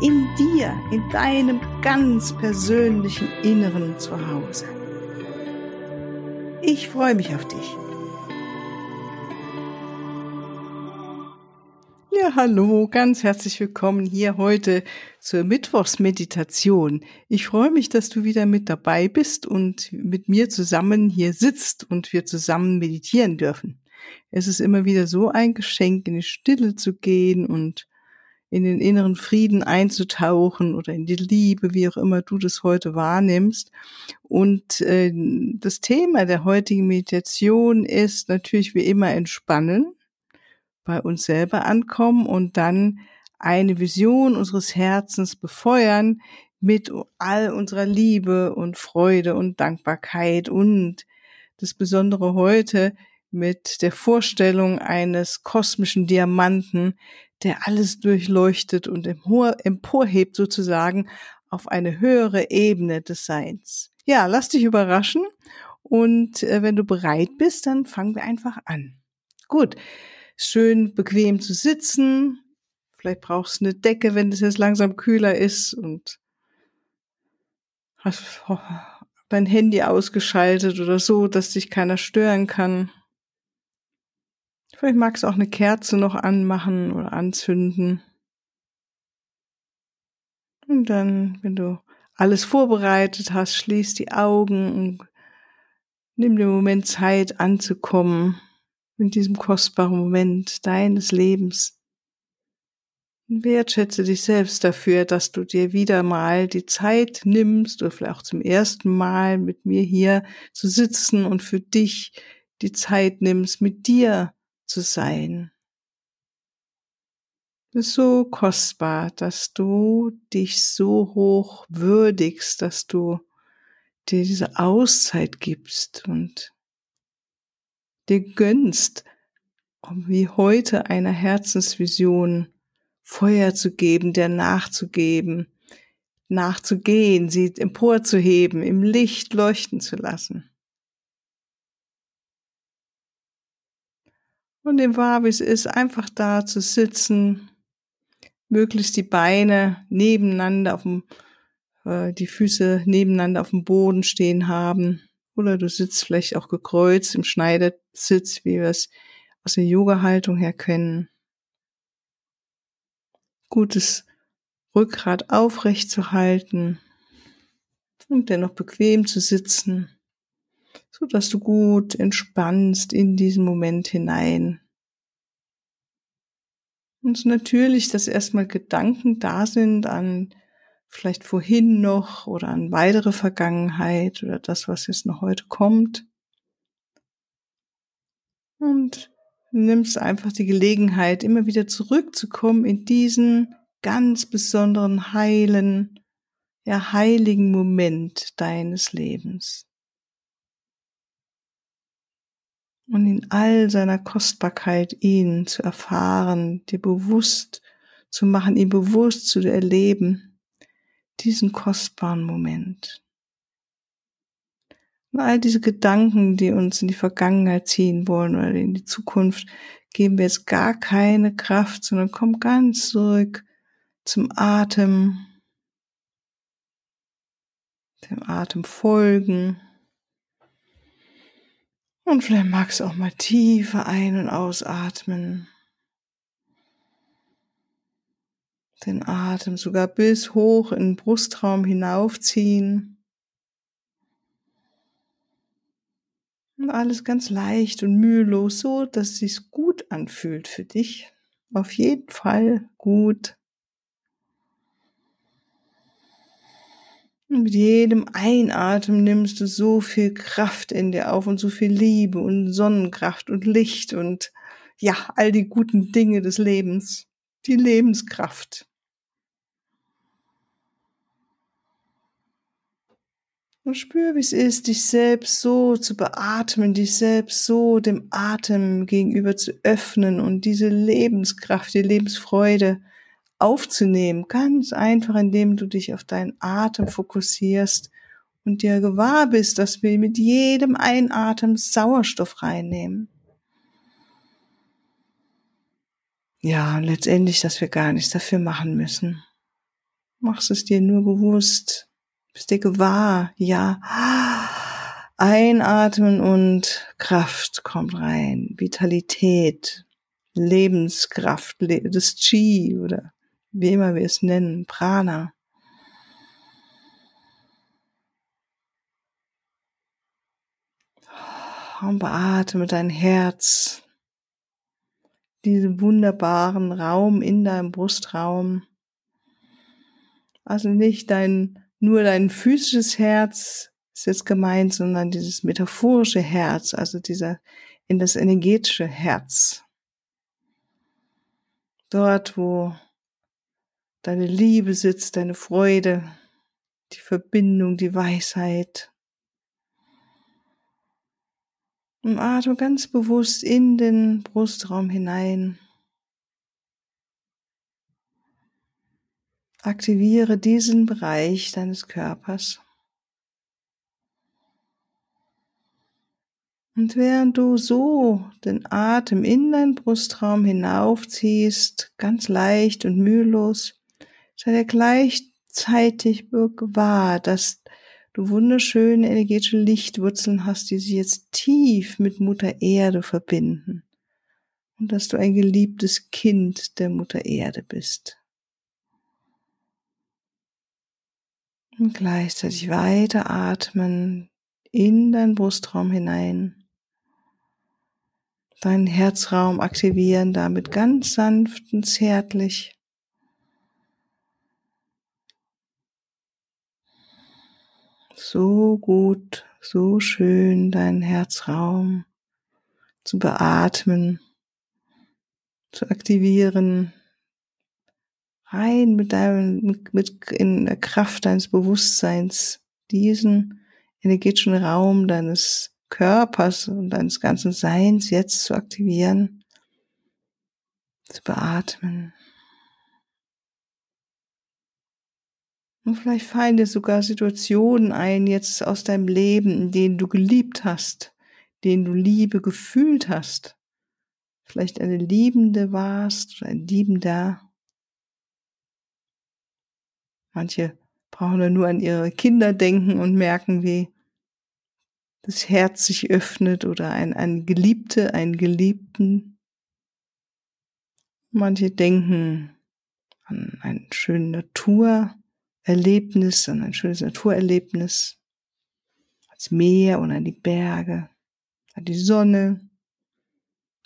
in dir, in deinem ganz persönlichen Inneren zu Hause. Ich freue mich auf dich. Ja, hallo, ganz herzlich willkommen hier heute zur Mittwochsmeditation. Ich freue mich, dass du wieder mit dabei bist und mit mir zusammen hier sitzt und wir zusammen meditieren dürfen. Es ist immer wieder so ein Geschenk, in die Stille zu gehen und in den inneren Frieden einzutauchen oder in die Liebe, wie auch immer du das heute wahrnimmst. Und äh, das Thema der heutigen Meditation ist natürlich wie immer entspannen, bei uns selber ankommen und dann eine Vision unseres Herzens befeuern mit all unserer Liebe und Freude und Dankbarkeit und das Besondere heute mit der Vorstellung eines kosmischen Diamanten, der alles durchleuchtet und emporhebt sozusagen auf eine höhere Ebene des Seins. Ja, lass dich überraschen und äh, wenn du bereit bist, dann fangen wir einfach an. Gut, schön bequem zu sitzen. Vielleicht brauchst du eine Decke, wenn es jetzt langsam kühler ist und hast dein Handy ausgeschaltet oder so, dass dich keiner stören kann. Vielleicht magst du auch eine Kerze noch anmachen oder anzünden. Und dann, wenn du alles vorbereitet hast, schließ die Augen und nimm den Moment Zeit anzukommen in diesem kostbaren Moment deines Lebens. Und wertschätze dich selbst dafür, dass du dir wieder mal die Zeit nimmst oder vielleicht auch zum ersten Mal mit mir hier zu sitzen und für dich die Zeit nimmst, mit dir zu sein. Es ist so kostbar, dass du dich so hoch würdigst, dass du dir diese Auszeit gibst und dir gönnst, um wie heute einer Herzensvision Feuer zu geben, der nachzugeben, nachzugehen, sie emporzuheben, im Licht leuchten zu lassen. Und dem war, wie es ist, einfach da zu sitzen, möglichst die Beine nebeneinander auf dem, äh, die Füße nebeneinander auf dem Boden stehen haben. Oder du sitzt vielleicht auch gekreuzt im Schneidersitz, wie wir es aus der Yoga-Haltung her kennen. Gutes Rückgrat aufrecht zu halten und dennoch bequem zu sitzen so dass du gut entspannst in diesen Moment hinein. Und natürlich, dass erstmal Gedanken da sind an vielleicht vorhin noch oder an weitere Vergangenheit oder das, was jetzt noch heute kommt. Und nimmst einfach die Gelegenheit, immer wieder zurückzukommen in diesen ganz besonderen heilen, ja heiligen Moment deines Lebens. Und in all seiner Kostbarkeit ihn zu erfahren, dir bewusst zu machen, ihn bewusst zu erleben, diesen kostbaren Moment. Und all diese Gedanken, die uns in die Vergangenheit ziehen wollen oder in die Zukunft, geben wir jetzt gar keine Kraft, sondern kommen ganz zurück zum Atem, dem Atem folgen und vielleicht magst du auch mal tiefer ein- und ausatmen. Den Atem sogar bis hoch in den Brustraum hinaufziehen. Und alles ganz leicht und mühelos, so dass es sich gut anfühlt für dich. Auf jeden Fall gut. Mit jedem Einatmen nimmst du so viel Kraft in dir auf und so viel Liebe und Sonnenkraft und Licht und ja, all die guten Dinge des Lebens, die Lebenskraft. Und spür, wie es ist, dich selbst so zu beatmen, dich selbst so dem Atem gegenüber zu öffnen und diese Lebenskraft, die Lebensfreude aufzunehmen. Ganz einfach, indem du dich auf deinen Atem fokussierst und dir gewahr bist, dass wir mit jedem Einatmen Sauerstoff reinnehmen. Ja, und letztendlich, dass wir gar nichts dafür machen müssen. Machst es dir nur bewusst, bist dir gewahr, ja. Einatmen und Kraft kommt rein, Vitalität, Lebenskraft, das Chi oder wie immer wir es nennen, Prana. Und beatme dein Herz, diesen wunderbaren Raum in deinem Brustraum. Also nicht dein, nur dein physisches Herz ist jetzt gemeint, sondern dieses metaphorische Herz, also dieser, in das energetische Herz. Dort, wo deine Liebe sitzt, deine Freude, die Verbindung, die Weisheit, und atme ganz bewusst in den Brustraum hinein. Aktiviere diesen Bereich deines Körpers. Und während du so den Atem in deinen Brustraum hinaufziehst, ganz leicht und mühelos, sei dir gleichzeitig gewahr, dass du wunderschöne energetische Lichtwurzeln hast, die sich jetzt tief mit Mutter Erde verbinden. Und dass du ein geliebtes Kind der Mutter Erde bist. Und gleichzeitig weiter atmen in deinen Brustraum hinein. Deinen Herzraum aktivieren, damit ganz sanft und zärtlich. So gut, so schön deinen Herzraum zu beatmen, zu aktivieren, rein mit deinem, mit in der Kraft deines Bewusstseins diesen energetischen Raum deines Körpers und deines ganzen Seins jetzt zu aktivieren, zu beatmen. Und vielleicht fallen dir sogar Situationen ein, jetzt aus deinem Leben, in denen du geliebt hast, denen du Liebe gefühlt hast. Vielleicht eine Liebende warst oder ein Liebender. Manche brauchen nur an ihre Kinder denken und merken, wie das Herz sich öffnet oder ein, ein Geliebte, einen Geliebten. Manche denken an eine schöne Natur, Erlebnis, an ein schönes Naturerlebnis, als Meer und an die Berge, an die Sonne,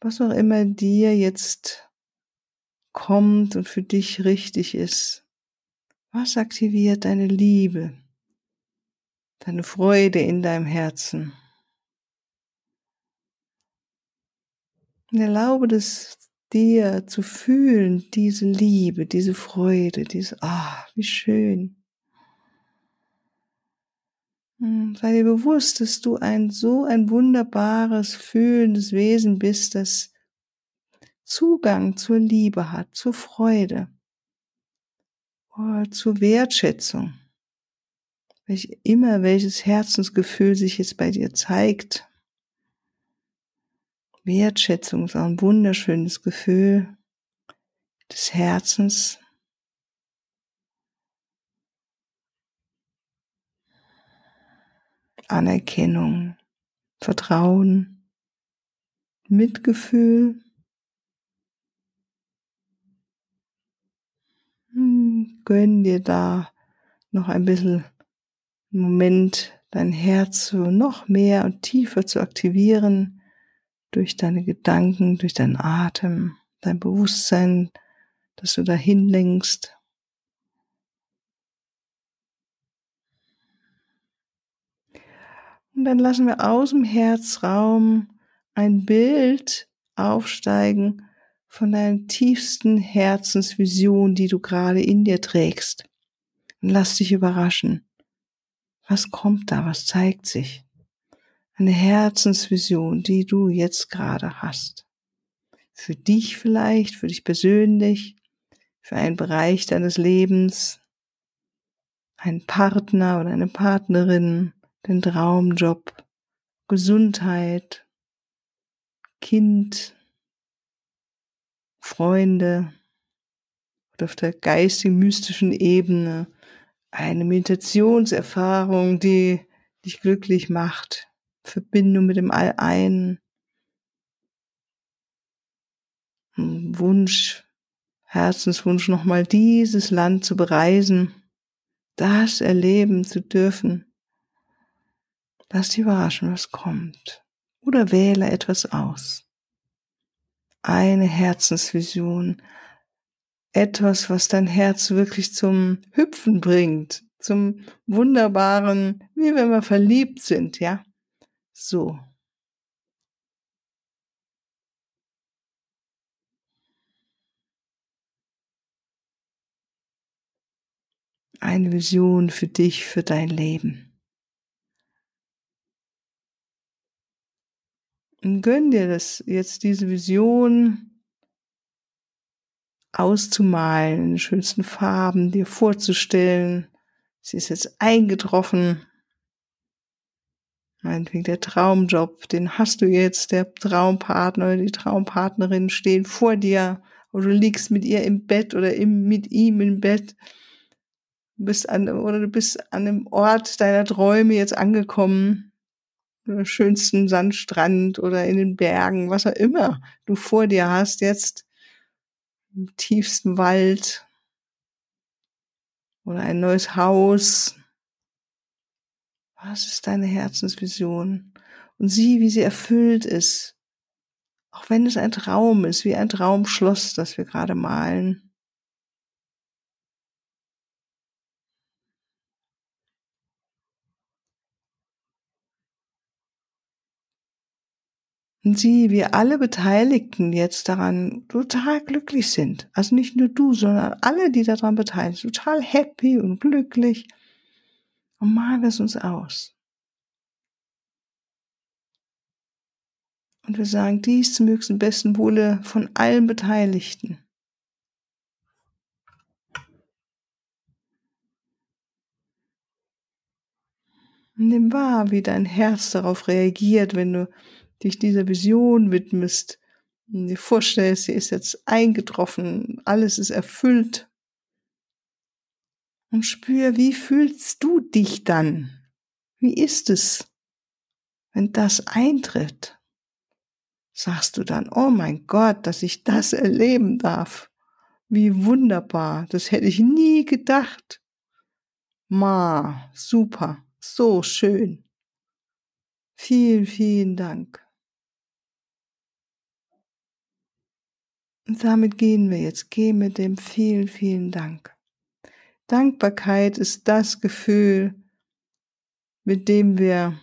was auch immer dir jetzt kommt und für dich richtig ist. Was aktiviert deine Liebe, deine Freude in deinem Herzen? Und erlaube das dir zu fühlen, diese Liebe, diese Freude, diese, ah, wie schön. Hm, sei dir bewusst, dass du ein so ein wunderbares, fühlendes Wesen bist, das Zugang zur Liebe hat, zur Freude, oder zur Wertschätzung. Welch immer welches Herzensgefühl sich jetzt bei dir zeigt, Wertschätzung ist auch ein wunderschönes Gefühl des Herzens. Anerkennung, Vertrauen, Mitgefühl. Hm, gönn dir da noch ein bisschen einen Moment dein Herz so noch mehr und tiefer zu aktivieren durch deine Gedanken, durch deinen Atem, dein Bewusstsein, dass du dahin lenkst. Und dann lassen wir aus dem Herzraum ein Bild aufsteigen von deiner tiefsten Herzensvision, die du gerade in dir trägst. Und lass dich überraschen. Was kommt da? Was zeigt sich? Eine Herzensvision, die du jetzt gerade hast. Für dich vielleicht, für dich persönlich, für einen Bereich deines Lebens, einen Partner oder eine Partnerin, den Traumjob, Gesundheit, Kind, Freunde auf der geistigen, mystischen Ebene eine Meditationserfahrung, die dich glücklich macht, Verbindung mit dem All-Einen, Wunsch, Herzenswunsch, nochmal dieses Land zu bereisen, das erleben zu dürfen. Lass dich überraschen, was kommt. Oder wähle etwas aus. Eine Herzensvision. Etwas, was dein Herz wirklich zum Hüpfen bringt. Zum wunderbaren, wie wenn wir verliebt sind, ja? So. Eine Vision für dich, für dein Leben. Und gönn dir das jetzt, diese Vision auszumalen, in schönsten Farben dir vorzustellen. Sie ist jetzt eingetroffen. Meinetwegen der Traumjob, den hast du jetzt, der Traumpartner oder die Traumpartnerin stehen vor dir oder du liegst mit ihr im Bett oder im, mit ihm im Bett. Du bist an, oder du bist an einem Ort deiner Träume jetzt angekommen schönsten Sandstrand oder in den Bergen, was auch immer du vor dir hast, jetzt im tiefsten Wald oder ein neues Haus. Was ist deine Herzensvision? Und sieh, wie sie erfüllt ist. Auch wenn es ein Traum ist, wie ein Traumschloss, das wir gerade malen. Und sie, wir alle Beteiligten jetzt daran total glücklich sind. Also nicht nur du, sondern alle, die daran beteiligt sind, total happy und glücklich. Und malen es uns aus. Und wir sagen dies zum höchsten besten Wohle von allen Beteiligten. Nimm wahr, wie dein Herz darauf reagiert, wenn du dich dieser Vision widmest, und dir vorstellst, sie ist jetzt eingetroffen, alles ist erfüllt. Und spür, wie fühlst du dich dann? Wie ist es, wenn das eintritt? Sagst du dann, oh mein Gott, dass ich das erleben darf. Wie wunderbar, das hätte ich nie gedacht. Ma, super, so schön. Vielen, vielen Dank. Und damit gehen wir jetzt. Geh mit dem vielen, vielen Dank. Dankbarkeit ist das Gefühl, mit dem wir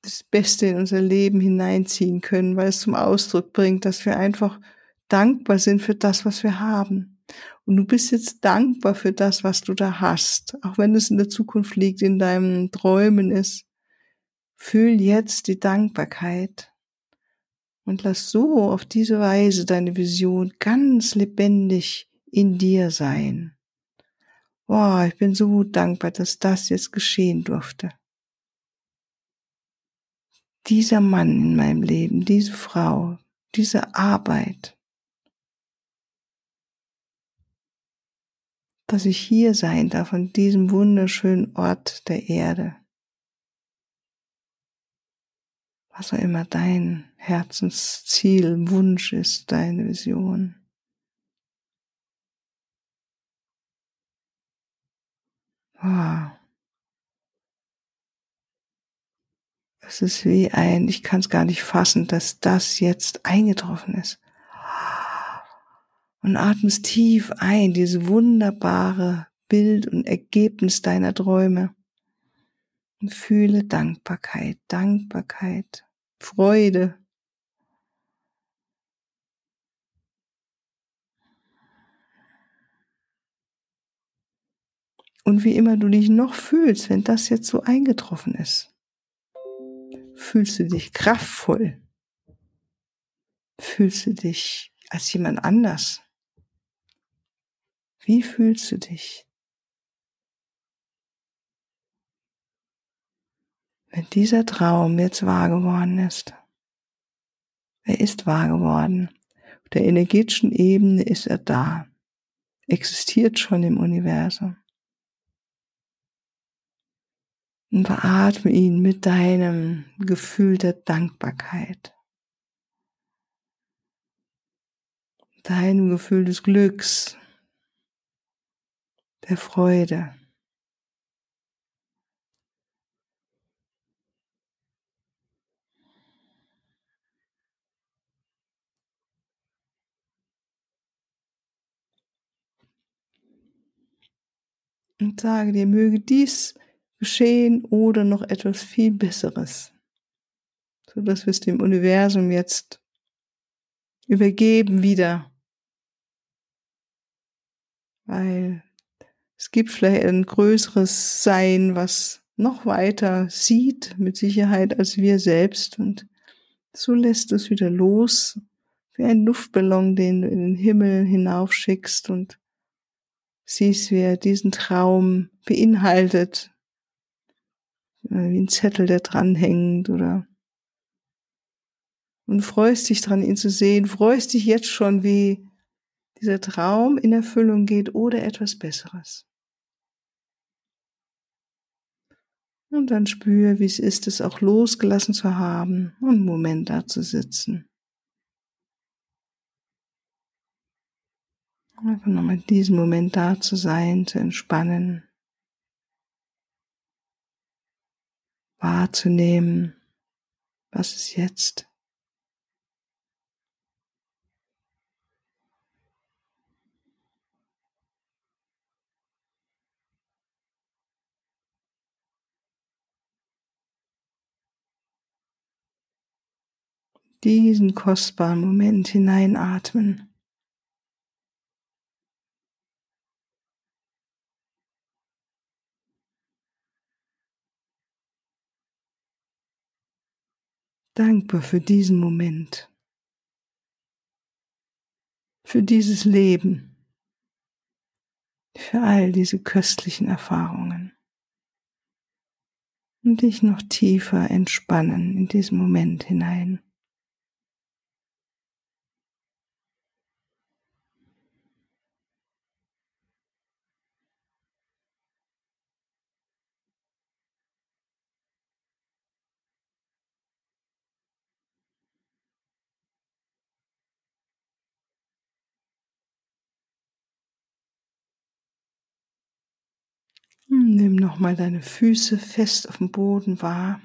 das Beste in unser Leben hineinziehen können, weil es zum Ausdruck bringt, dass wir einfach dankbar sind für das, was wir haben. Und du bist jetzt dankbar für das, was du da hast, auch wenn es in der Zukunft liegt, in deinen Träumen ist. Fühl jetzt die Dankbarkeit und lass so auf diese Weise deine Vision ganz lebendig in dir sein. Boah, ich bin so dankbar, dass das jetzt geschehen durfte. Dieser Mann in meinem Leben, diese Frau, diese Arbeit, dass ich hier sein darf an diesem wunderschönen Ort der Erde. was auch immer dein Herzensziel, Wunsch ist, deine Vision. Es ist wie ein, ich kann es gar nicht fassen, dass das jetzt eingetroffen ist. Und atmest tief ein, diese wunderbare Bild und Ergebnis deiner Träume und fühle Dankbarkeit, Dankbarkeit, Freude. Und wie immer du dich noch fühlst, wenn das jetzt so eingetroffen ist. Fühlst du dich kraftvoll? Fühlst du dich als jemand anders? Wie fühlst du dich? Wenn dieser Traum jetzt wahr geworden ist, er ist wahr geworden. Auf der energetischen Ebene ist er da, existiert schon im Universum. Und beatme ihn mit deinem Gefühl der Dankbarkeit, deinem Gefühl des Glücks, der Freude. Und sage dir, möge dies geschehen oder noch etwas viel Besseres, so dass wir es dem Universum jetzt übergeben wieder, weil es gibt vielleicht ein größeres Sein, was noch weiter sieht, mit Sicherheit, als wir selbst. Und so lässt es wieder los, wie ein Luftballon, den du in den Himmel hinaufschickst und siehst, wie er diesen Traum beinhaltet, wie ein Zettel, der dranhängt oder und freust dich dran, ihn zu sehen, freust dich jetzt schon, wie dieser Traum in Erfüllung geht oder etwas Besseres. Und dann spüre, wie es ist, es auch losgelassen zu haben und einen Moment da zu sitzen. Einfach nochmal diesen Moment da zu sein, zu entspannen, wahrzunehmen, was ist jetzt. diesen kostbaren Moment hineinatmen. Dankbar für diesen Moment, für dieses Leben, für all diese köstlichen Erfahrungen. Und dich noch tiefer entspannen in diesen Moment hinein. Nimm nochmal deine Füße fest auf dem Boden wahr.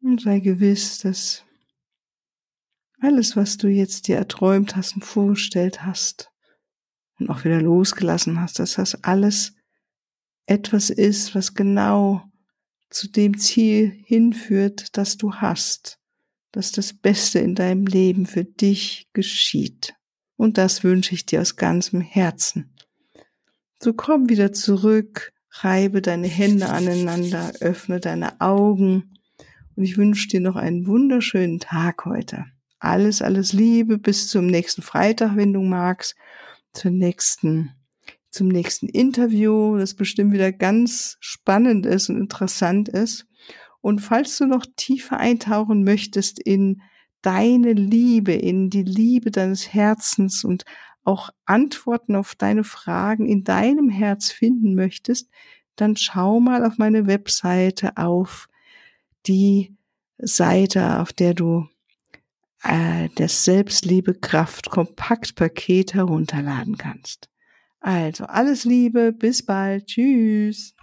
Und sei gewiss, dass alles, was du jetzt dir erträumt hast und vorgestellt hast und auch wieder losgelassen hast, dass das alles etwas ist, was genau zu dem Ziel hinführt, das du hast dass das Beste in deinem Leben für dich geschieht. Und das wünsche ich dir aus ganzem Herzen. So komm wieder zurück, reibe deine Hände aneinander, öffne deine Augen und ich wünsche dir noch einen wunderschönen Tag heute. Alles, alles Liebe bis zum nächsten Freitag, wenn du magst, zur nächsten, zum nächsten Interview, das bestimmt wieder ganz spannend ist und interessant ist. Und falls du noch tiefer eintauchen möchtest in deine Liebe, in die Liebe deines Herzens und auch Antworten auf deine Fragen in deinem Herz finden möchtest, dann schau mal auf meine Webseite auf die Seite, auf der du äh, das Selbstliebe Kraft Kompaktpaket herunterladen kannst. Also alles Liebe, bis bald, tschüss.